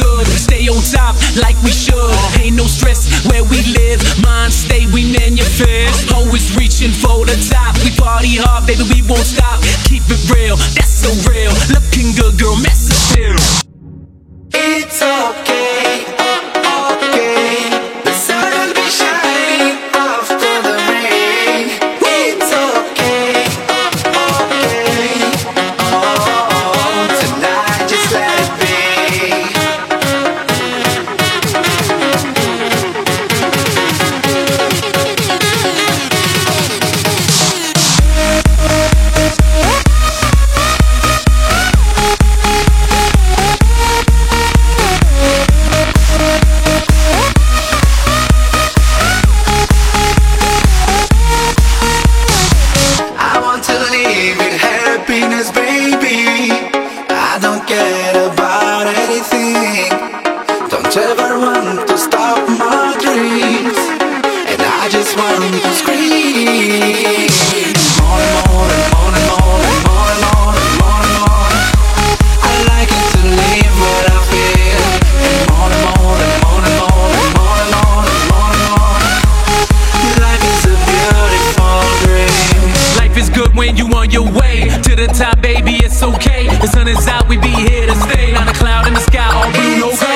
good. Stay on top like we should. Ain't no stress where we live. Mind stay, we man your fears. Always reaching for the top. We party hard, baby, we won't stop. Keep it real, that's so real. Looking good, girl, mess don't about anything. Don't ever want to stop my dreams. And I just want to scream. More and more and more and more and more and more and more and more. I like it to live what I feel. And more and more and more and more and more and more and more and more. Life is a beautiful dream. Life is good when you on your way to the top, baby is out, we be here to stay. Not a cloud in the sky, all blue, no cloud.